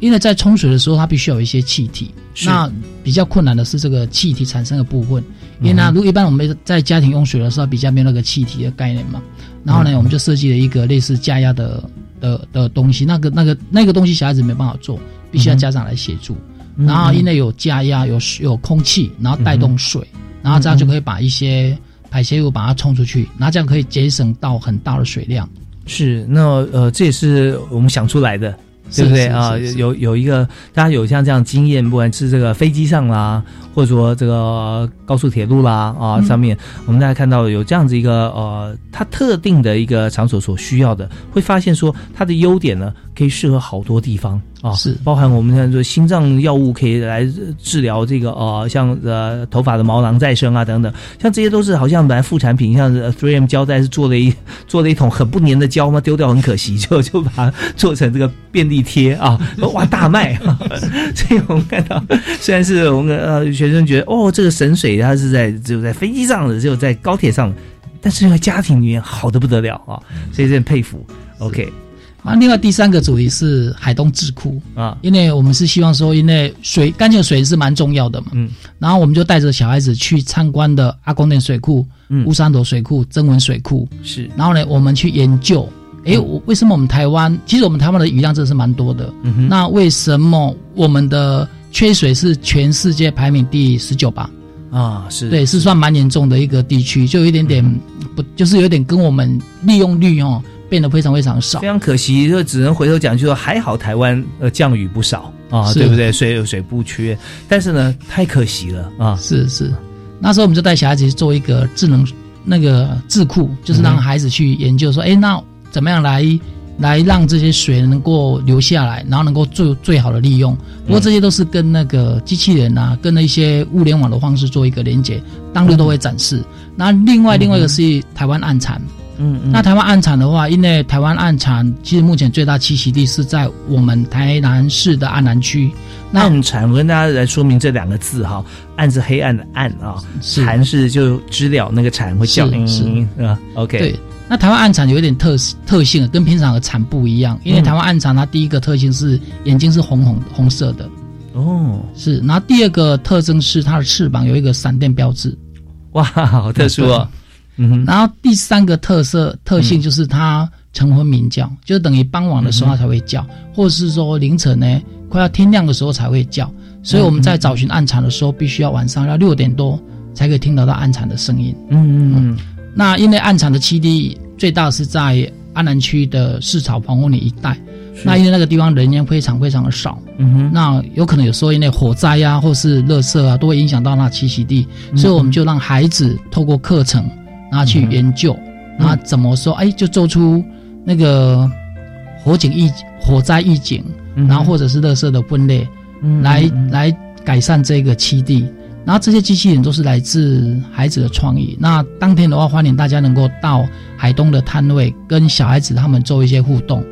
Speaker 4: 因为在冲水的时候，它必须有一些气体。那比较困难的是这个气体产生的部分。因为呢，如果一般我们在家庭用水的时候，比较没有那个气体的概念嘛。然后呢，我们就设计了一个类似加压的的的东西。那个那个那个东西，小孩子没办法做，必须要家长来协助。
Speaker 1: 嗯
Speaker 4: 然后因为有加压、有有空气，然后带动水，然后这样就可以把一些排泄物把它冲出去，然后这样可以节省到很大的水量。
Speaker 1: 是，那呃，这也是我们想出来的，对不对？啊？有有一个大家有像这样经验，不管是这个飞机上啦，或者说这个高速铁路啦啊、
Speaker 4: 嗯。
Speaker 1: 上面，我们大家看到有这样子一个呃，它特定的一个场所所需要的，会发现说它的优点呢，可以适合好多地方啊，
Speaker 4: 是
Speaker 1: 包含我们现在说心脏药物可以来治疗这个呃，像呃头发的毛囊再生啊等等，像这些都是好像本来副产品，像是 Three M 胶带是做了一 做了一桶很不粘的胶嘛，丢掉很可惜，就 就把它做成这个便利贴啊，哇大卖啊！所以我们看到，虽然是我们呃学生觉得哦这个神水它是在只有在飞机上的，只有在高铁上的，但是在家庭里面好的不得了啊，所以真的佩服。OK
Speaker 4: 那另外第三个主题是海东智库
Speaker 1: 啊，
Speaker 4: 因为我们是希望说，因为水干净的水是蛮重要的嘛，
Speaker 1: 嗯，
Speaker 4: 然后我们就带着小孩子去参观的阿公店水库、
Speaker 1: 嗯。
Speaker 4: 乌山头水库、曾文水库，
Speaker 1: 是，
Speaker 4: 然后呢，我们去研究，诶，我为什么我们台湾，其实我们台湾的雨量真的是蛮多的，
Speaker 1: 嗯哼。
Speaker 4: 那为什么我们的缺水是全世界排名第十九吧？
Speaker 1: 啊是。
Speaker 4: 对，是算蛮严重的一个地区，就有一点点不，就是有点跟我们利用率哦变得非常非常少
Speaker 1: 非。常可惜，就只能回头讲，就说还好台湾呃降雨不少啊，对不对？水水不缺，但是呢，太可惜了啊。
Speaker 4: 是是，那时候我们就带小孩子去做一个智能那个智库，就是让孩子去研究说，哎、那怎么样来来让这些水能够留下来，然后能够最最好的利用。不过这些都是跟那个机器人啊，跟那一些物联网的方式做一个连接，当日都会展示。那另外另外一个是台湾暗产。
Speaker 1: 嗯嗯。
Speaker 4: 那台湾暗产的话，因为台湾暗产其实目前最大栖息地是在我们台南市的安南区。那
Speaker 1: 暗产，我跟大家来说明这两个字哈，暗是黑暗的暗啊，
Speaker 4: 是。
Speaker 1: 蚕是就知了那个蝉会叫，
Speaker 4: 是是
Speaker 1: ，OK，
Speaker 4: 对，那台湾暗产有一点特特性，跟平常的蚕不一样，因为
Speaker 1: 嗯
Speaker 4: 台湾暗产它第一个特性是眼睛是红红红色的，
Speaker 1: 哦，
Speaker 4: 是，然后第二个特征是它的翅膀有一个闪电标志，
Speaker 1: 哇，好特殊哦，嗯哼，
Speaker 4: 然后第三个特色特性就是它晨昏鸣叫，就等于傍晚的时候它才会叫，或者是说凌晨呢快要天亮的时候才会叫，所以我们在找寻暗场的时候，必须要晚上要六点多才可以听得到暗场的声音。
Speaker 1: 嗯嗯嗯。
Speaker 4: 那因为暗场的栖地最大是在安南区的市草棚屋里一带，那因为那个地方人烟非常非常的少，
Speaker 1: 嗯哼，
Speaker 4: 那有可能有时候因为火灾呀、或是垃圾啊，都会影响到那栖息地，
Speaker 1: 嗯。
Speaker 4: 所以我们就让孩子透过课程，然后去研究，
Speaker 1: 嗯
Speaker 4: 然后怎么说，哎，就做出那个火警预火灾预警，
Speaker 1: 嗯
Speaker 4: 然后或者是垃圾的分类，
Speaker 1: 嗯
Speaker 4: 来来改善这个栖地。然后这些机器人都是来自孩子的创意。那当天的话，欢迎大家能够到海东的摊位，跟小孩子他们做一些互动。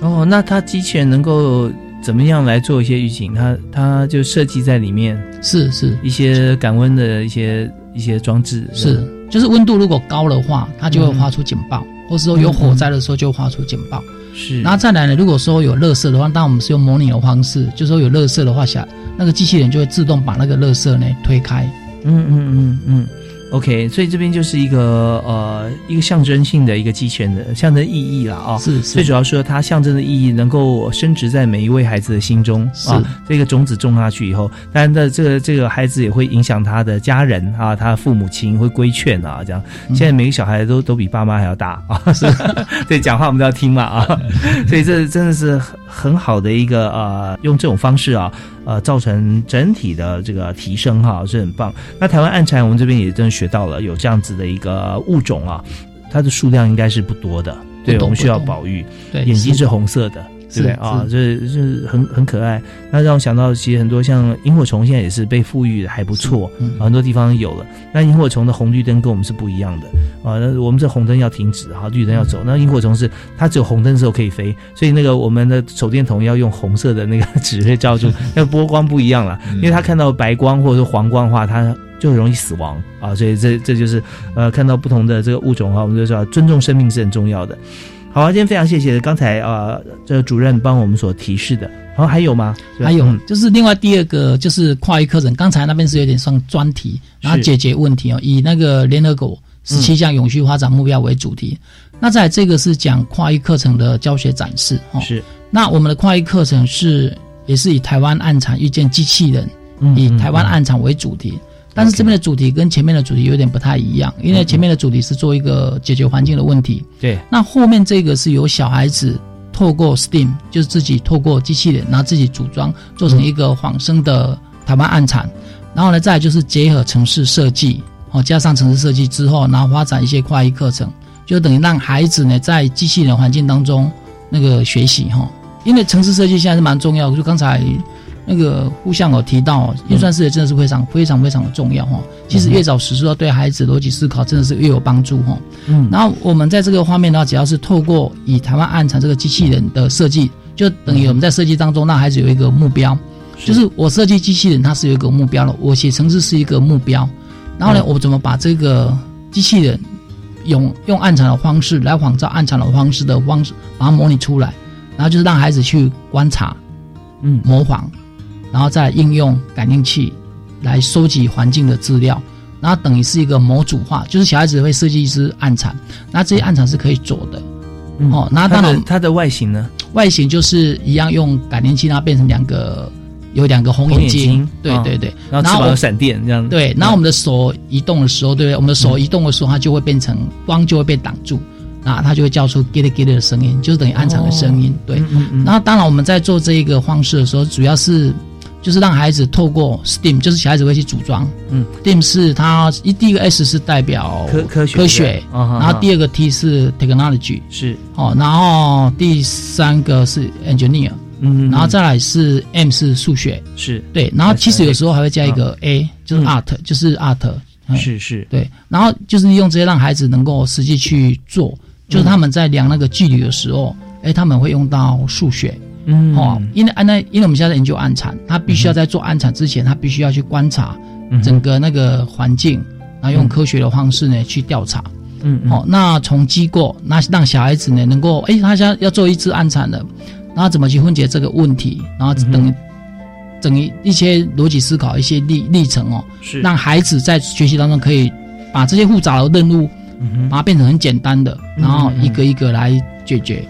Speaker 1: 哦，那它机器人能够怎么样来做一些预警？它它就设计在里面，
Speaker 4: 是是
Speaker 1: 一些感温的一些一些装置，
Speaker 4: 是，就是温度如果高的话，它就会发出警报，或是说有火灾的时候就会发出警报。
Speaker 1: 是，
Speaker 4: 然后再来呢，如果说有垃圾的话，当然我们是用模拟的方式，就是说有垃圾的话，下那个机器人就会自动把那个垃圾呢推开。
Speaker 1: 嗯嗯嗯嗯，OK，所以这边就是一个呃一个象征性的一个鸡权的象征意义了啊、
Speaker 4: 是
Speaker 1: 最主要说它象征的意义能够升值在每一位孩子的心中
Speaker 4: 是。
Speaker 1: 啊。这个种子种下去以后，当然的这个这个孩子也会影响他的家人啊，他的父母亲会规劝啊，这样。现在每个小孩都都比爸妈还要大啊，是，对，讲话我们都要听嘛啊，所以这真的是很很好的一个呃，用这种方式啊，呃，造成整体的这个提升哈，是很棒。那台湾暗蝉，我们这边也真的学到了有这样子的一个物种啊，它的数量应该是不多的，对，我们需要保育。
Speaker 4: 对
Speaker 1: 眼睛
Speaker 4: 是
Speaker 1: 是红色的，对不对
Speaker 4: 是
Speaker 1: 就？
Speaker 4: 是
Speaker 1: 这是很很可爱。那让我想到，其实很多像萤火虫现在也是被富裕的还不错，
Speaker 4: 嗯
Speaker 1: 啊很多地方有了。那萤火虫的红绿灯跟我们是不一样的啊。那我们这红灯要停止，哈，绿灯要走。那萤火虫是它只有红灯的时候可以飞，所以那个我们的手电筒要用红色的那个 纸会罩住，那波光不一样了。因为它看到白光或者说黄光的话，它就容易死亡啊。所以这这就是呃，看到不同的这个物种哈，我们就知道尊重生命是很重要的。好啊，今天非常谢谢刚才啊，这个主任帮我们所提示的。然后还有吗？
Speaker 4: 还有
Speaker 1: 嗯
Speaker 4: 就是另外第二个就是跨域课程，刚才那边是有点像专题，然后解决问题哦，以那个联合国十七项永续发展目标为主题。那在这个是讲跨域课程的教学展示哦。
Speaker 1: 是
Speaker 4: 那我们的跨域课程是也是以台湾暗场遇见机器人，以台湾暗场为主题。但是这边的主题跟前面的主题有点不太一样，因为前面的主题是做一个解决环境的问题，
Speaker 1: 对。
Speaker 4: 那后面这个是由小孩子透过 STEAM，就是自己透过机器人，然后自己组装做成一个仿生的台湾暗产，然后呢，再就是结合城市设计，哦，加上城市设计之后，然后发展一些跨域课程，就等于让孩子呢在机器人环境当中那个学习哈，因为城市设计现在是蛮重要，就刚才。那个互相有提到，运算视觉真的是非常非常非常的重要哈。其实越早实施，对孩子逻辑思考真的是越有帮助哈。嗯，然后我们在这个画面的话，只要是透过以台湾暗藏这个机器人的设计，就等于我们在设计当中让孩子有一个目标，就是我设计机器人它是有一个目标了，我写程式是一个目标，然后呢，我怎么把这个机器人用用暗藏的方式来仿照暗藏的方式的方式把它模拟出来，然后就是让孩子去观察，嗯，模仿。然后再应用感应器来收集环境的资料，然后等于是一个模组化，就是小孩子会设计一只暗场，那这些暗场是可以走的。哦，那当然
Speaker 1: 它的外形呢？
Speaker 4: 外形就是一样用感应器，然后变成两个有两个红眼睛，对对对，
Speaker 1: 然后翅膀有闪电这样。
Speaker 4: 对，然后我们的手移动的时候，对不对？我们的手移动的时候，它就会变成光就会被挡住，那它就会叫出 get get 的声音，就是等于暗场的声音。对，然后当然我们在做这一个方式的时候，主要是。就是让孩子透过 STEAM，就是小孩子会去组装。嗯，STEAM 是它一第一个 S 是代表
Speaker 1: 科科学
Speaker 4: 科学，然后第二个 T 是 Technology，
Speaker 1: 是。
Speaker 4: 哦，然后第三个是 Engineer，嗯，然后再来是 M 是数学，
Speaker 1: 是。
Speaker 4: 对，然后其实有时候还会加一个 A，就是 Art，就是 Art，
Speaker 1: 是是，
Speaker 4: 对，然后就是用这些让孩子能够实际去做，就是他们在量那个距离的时候，哎，他们会用到数学。嗯，哦，因为那因为我们现在研究暗产，他必须要在做暗产之前，他必须要去观察整个那个环境，然后用科学的方式呢去调查。嗯，哦，那从机构，那让小孩子呢能够，哎，他想要做一只暗产的，然后怎么去分解这个问题，然后等等于一些逻辑思考一些历历程哦，是。让孩子在学习当中可以把这些复杂的任务，把它变成很简单的，然后一个一个来解决。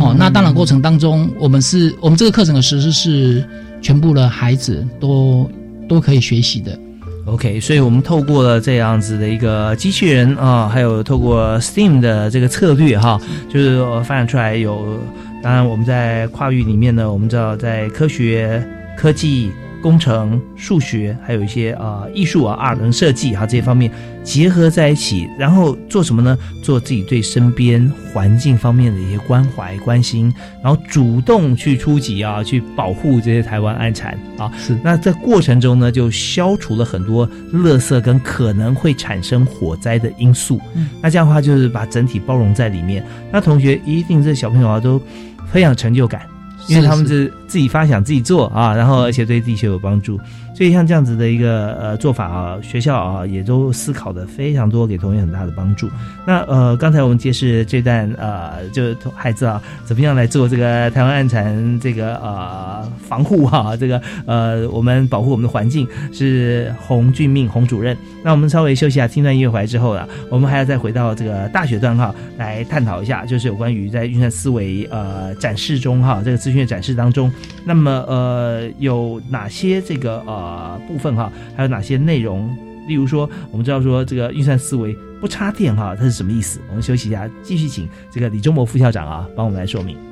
Speaker 4: 哦，那当然过程当中，我们是我们这个课程的实施是全部的孩子都都可以学习的。
Speaker 1: OK，所以我们透过了这样子的一个机器人啊，还有透过 STEAM 的这个策略哈，就是发展出来有。当然我们在跨域里面呢，我们知道在科学科技。工程、数学，还有一些啊艺术啊、二轮设计哈这些方面结合在一起，然后做什么呢？做自己对身边环境方面的一些关怀、关心，然后主动去出击啊，去保护这些台湾安产啊。
Speaker 4: 是。
Speaker 1: 那在过程中呢，就消除了很多垃圾跟可能会产生火灾的因素。嗯。那这样的话，就是把整体包容在里面。那同学一定这小朋友啊，都培养成就感。因为他们是自己发想、自己做啊，然后而且对地球有帮助，所以像这样子的一个呃做法啊，学校啊也都思考的非常多，给同学很大的帮助。那呃，刚才我们揭示这段呃，就是孩子啊怎么样来做这个台湾暗产这个呃防护哈，这个呃我们保护我们的环境是洪俊命洪主任。那我们稍微休息一下，听段音乐回来之后啊，我们还要再回到这个大学段哈来探讨一下，就是有关于在运算思维呃展示中哈这个资讯展示当中，那么呃有哪些这个呃部分哈，还有哪些内容？例如说，我们知道说这个运算思维不插电哈，它是什么意思？我们休息一下，继续请这个李忠谋副校长啊帮我们来说明。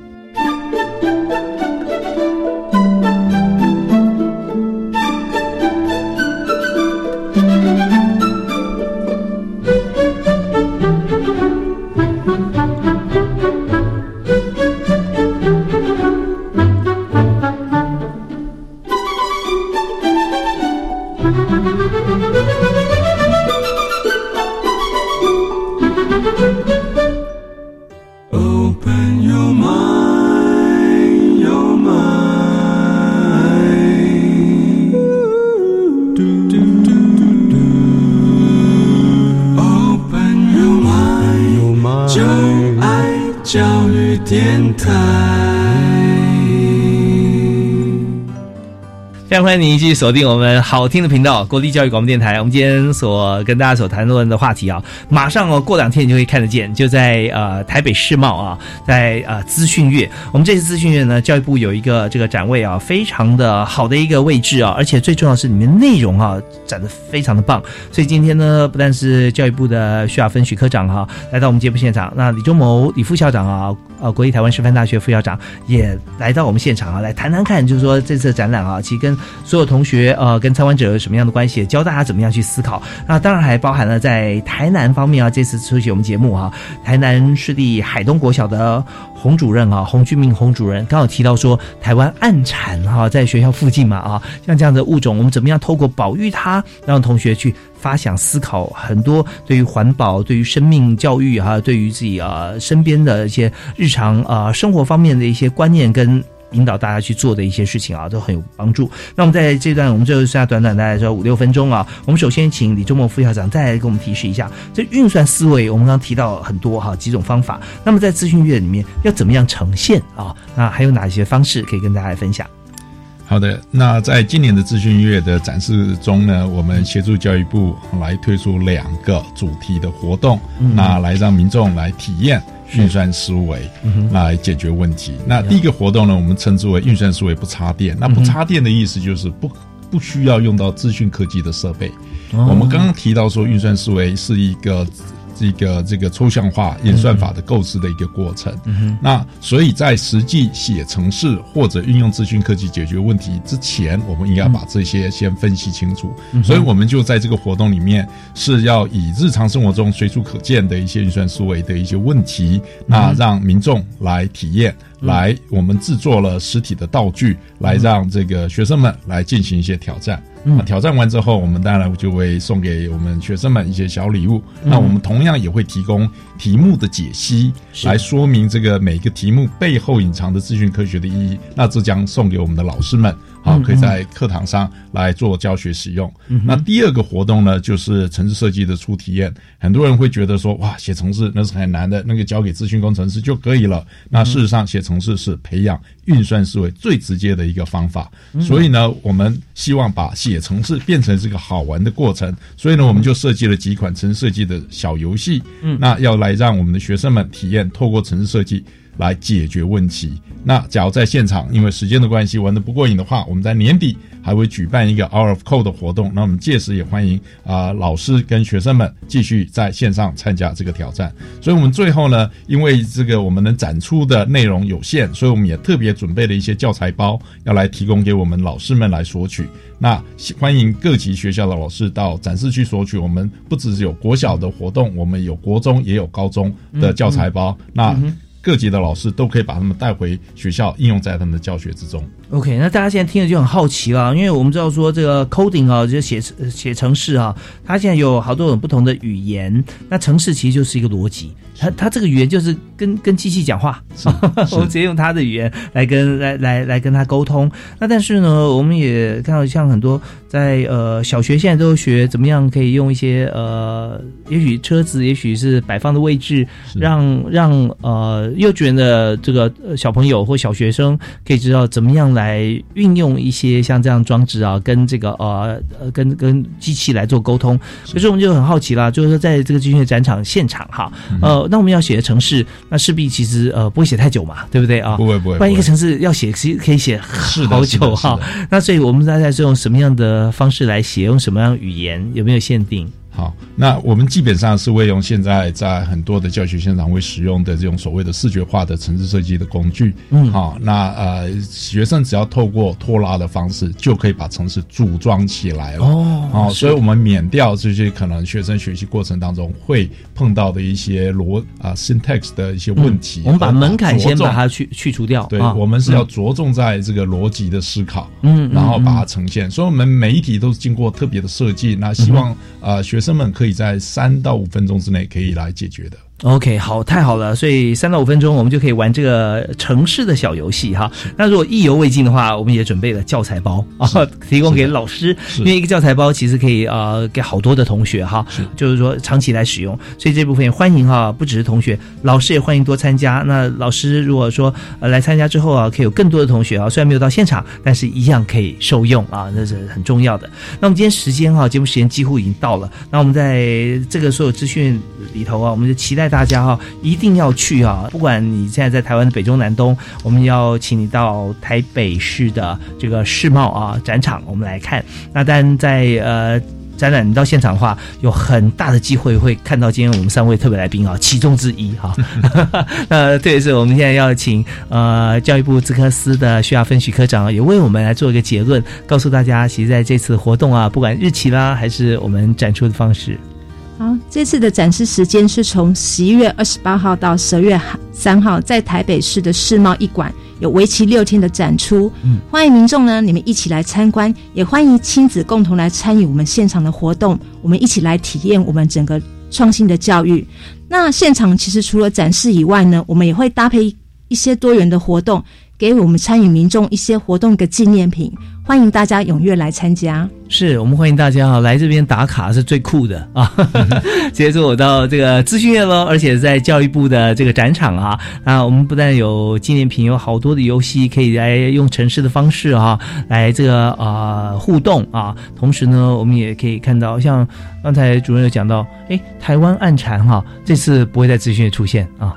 Speaker 1: 太非常欢迎您继续锁定我们好听的频道——国立教育广播电台。我们今天所跟大家所谈论的话题啊，马上哦，过两天你就会看得见，就在呃台北世贸啊，在呃资讯月。我们这次资讯月呢，教育部有一个这个展位啊，非常的好的一个位置啊，而且最重要是里面内容啊展的非常的棒。所以今天呢，不但是教育部的徐亚芬许科长哈来到我们节目现场，那李忠谋李副校长啊，呃，国立台湾师范大学副校长也来到我们现场啊，来谈谈看，就是说这次展览啊，其实跟所有同学呃跟参观者有什么样的关系，教大家怎么样去思考。那当然还包含了在台南方面啊，这次出席我们节目哈，台南市立海东国小的洪主任啊，洪俊明洪主任刚好提到说，台湾暗产哈，在学校附近嘛啊，像这样的物种，我们怎么样透过保育它，让同学去发想思考很多对于环保、对于生命教育哈，对于自己啊身边的一些日常啊生活方面的一些观念跟。引导大家去做的一些事情啊，都很有帮助。那我们在这段，我们就剩下短短大概说五六分钟啊。我们首先请李周末副校长再来给我们提示一下，这运算思维，我们刚刚提到很多哈几种方法。那么在资讯月里面要怎么样呈现啊？那还有哪些方式可以跟大家来分享？
Speaker 3: 好的，那在今年的资讯月的展示中呢，我们协助教育部来推出两个主题的活动，那来让民众来体验。运算思维来解决问题。那第一个活动呢，我们称之为运算思维不插电。那不插电的意思就是不不需要用到资讯科技的设备。我们刚刚提到说，运算思维是一个。一个这个抽象化演算法的构思的一个过程。那所以在实际写程式或者运用资讯科技解决问题之前，我们应该把这些先分析清楚。所以我们就在这个活动里面是要以日常生活中随处可见的一些运算思维的一些问题，那让民众来体验。来，我们制作了实体的道具，来让这个学生们来进行一些挑战。那挑战完之后，我们当然就会送给我们学生们一些小礼物。那我们同样也会提供题目的解析，来说明这个每个题目背后隐藏的资讯科学的意义。那这将送给我们的老师们。好，可以在课堂上来做教学使用。那第二个活动呢，就是城市设计的初体验。很多人会觉得说，哇，写城市那是很难的，那个交给咨询工程师就可以了。那事实上，写城市是培养运算思维最直接的一个方法。所以呢，我们希望把写城市变成这个好玩的过程。所以呢，我们就设计了几款城市设计的小游戏。嗯，那要来让我们的学生们体验，透过城市设计。来解决问题。那假如在现场，因为时间的关系玩的不过瘾的话，我们在年底还会举办一个 Hour of Code 的活动。那我们届时也欢迎啊老师跟学生们继续在线上参加这个挑战。所以，我们最后呢，因为这个我们能展出的内容有限，所以我们也特别准备了一些教材包，要来提供给我们老师们来索取。那欢迎各级学校的老师到展示区索取。我们不只是有国小的活动，我们有国中也有高中的教材包。那各级的老师都可以把他们带回学校，应用在他们的教学之中。
Speaker 1: OK，那大家现在听了就很好奇了，因为我们知道说这个 coding 啊，就写写程式啊，它现在有好多种不同的语言。那程式其实就是一个逻辑，它它这个语言就是跟跟机器讲话，我们直接用它的语言来跟来来来跟它沟通。那但是呢，我们也看到像很多在呃小学现在都学怎么样可以用一些呃，也许车子，也许是摆放的位置，让让呃幼稚园的这个小朋友或小学生可以知道怎么样来。运用一些像这样装置啊，跟这个呃呃跟跟机器来做沟通，可是我们就很好奇啦，就是说在这个机械展场现场哈，呃，那我们要写的城市，那势必其实呃不会写太久嘛，对不对啊？
Speaker 3: 不会不会，
Speaker 1: 不然一个城市要写其实可以写好久哈。那所以我们大概是用什么样的方式来写，用什么样语言，有没有限定？
Speaker 3: 好，那我们基本上是会用现在在很多的教学现场会使用的这种所谓的视觉化的城市设计的工具。嗯，好，那呃，学生只要透过拖拉的方式，就可以把城市组装起来了。哦，好，所以我们免掉这些可能学生学习过程当中会碰到的一些逻啊 syntax 的一些问题。
Speaker 1: 我们把门槛先把它去去除掉。
Speaker 3: 对，我们是要着重在这个逻辑的思考，嗯，然后把它呈现。所以我们每一题都是经过特别的设计。那希望啊学生们可以在三到五分钟之内可以来解决的。
Speaker 1: OK，好，太好了，所以三到五分钟我们就可以玩这个城市的小游戏哈。那如果意犹未尽的话，我们也准备了教材包啊，提供给老师，因为一个教材包其实可以呃给好多的同学哈，就是说长期来使用，所以这部分也欢迎哈，不只是同学，老师也欢迎多参加。那老师如果说呃来参加之后啊，可以有更多的同学啊，虽然没有到现场，但是一样可以受用啊，那是很重要的。那我们今天时间哈，节目时间几乎已经到了，那我们在这个所有资讯里头啊，我们就期待。大家哈一定要去啊！不管你现在在台湾的北中南东，我们要请你到台北市的这个世贸啊展场，我们来看。那但在呃展览你到现场的话，有很大的机会会看到今天我们三位特别来宾啊，其中之一哈。那这也是我们现在要请呃教育部资科司的徐亚芬徐科长也为我们来做一个结论，告诉大家，其实在这次活动啊，不管日期啦，还是我们展出的方式。
Speaker 2: 好，这次的展示时间是从十一月二十八号到十二月三号，在台北市的世贸一馆有为期六天的展出。嗯，欢迎民众呢，你们一起来参观，也欢迎亲子共同来参与我们现场的活动，我们一起来体验我们整个创新的教育。那现场其实除了展示以外呢，我们也会搭配一些多元的活动。给我们参与民众一些活动的纪念品，欢迎大家踊跃来参加。
Speaker 1: 是我们欢迎大家啊，来这边打卡是最酷的啊！接着我到这个资讯院喽，而且在教育部的这个展场啊，啊，我们不但有纪念品，有好多的游戏可以来用城市的方式啊，来这个啊互动啊。同时呢，我们也可以看到，像刚才主任有讲到，哎，台湾暗禅哈，这次不会在资讯院出现啊，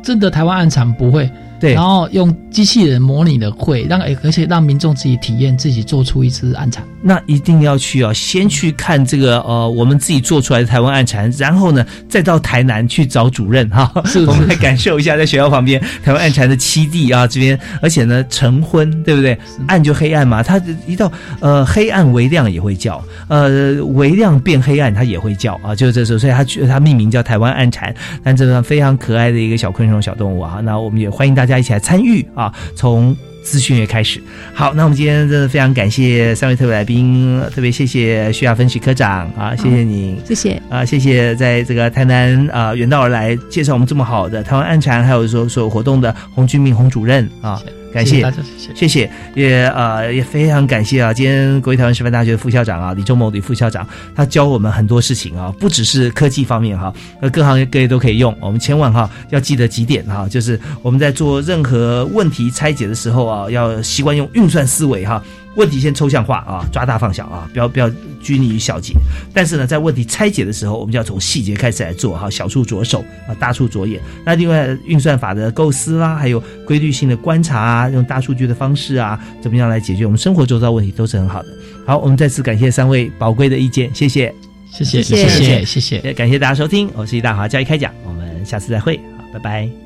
Speaker 4: 真的台湾暗禅不会。
Speaker 1: 对，
Speaker 4: 然后用机器人模拟的会，让而且让民众自己体验，自己做出一支暗禅。
Speaker 1: 那一定要去啊，先去看这个呃，我们自己做出来的台湾暗禅，然后呢，再到台南去找主任哈，我们来感受一下，在学校旁边台湾暗禅的七地啊，这边，而且呢，晨昏对不对？暗就黑暗嘛，它一到呃黑暗微亮也会叫，呃微亮变黑暗它也会叫啊，就是这时候，所以它它命名叫台湾暗禅，但这个非常可爱的一个小昆虫小动物啊，那我们也欢迎大。大家一起来参与啊！从资讯月开始，好，那我们今天真的非常感谢三位特别来宾，特别谢谢徐亚芬徐科长啊，谢谢您，
Speaker 2: 谢谢
Speaker 1: 啊，谢谢在这个台南啊远道而来介绍我们这么好的台湾暗禅，还有说所有活动的洪俊明洪主任啊。感谢，谢谢，也呃也非常感谢啊！今天国立台湾师范大学的副校长啊，李忠谋李副校长，他教我们很多事情啊，不只是科技方面哈，呃各行各业都可以用。我们千万哈要记得几点哈，就是我们在做任何问题拆解的时候啊，要习惯用运算思维哈。问题先抽象化啊，抓大放小啊，不要不要拘泥于小节。但是呢，在问题拆解的时候，我们就要从细节开始来做哈，小处着手啊，大处着眼。那另外运算法的构思啦，还有规律性的观察啊，用大数据的方式啊，怎么样来解决我们生活周遭问题都是很好的。好，我们再次感谢三位宝贵的意见，谢谢，
Speaker 4: 谢谢，谢谢，谢谢，
Speaker 1: 也感谢大家收听，我是易大华教育开讲，我们下次再会，好，拜拜。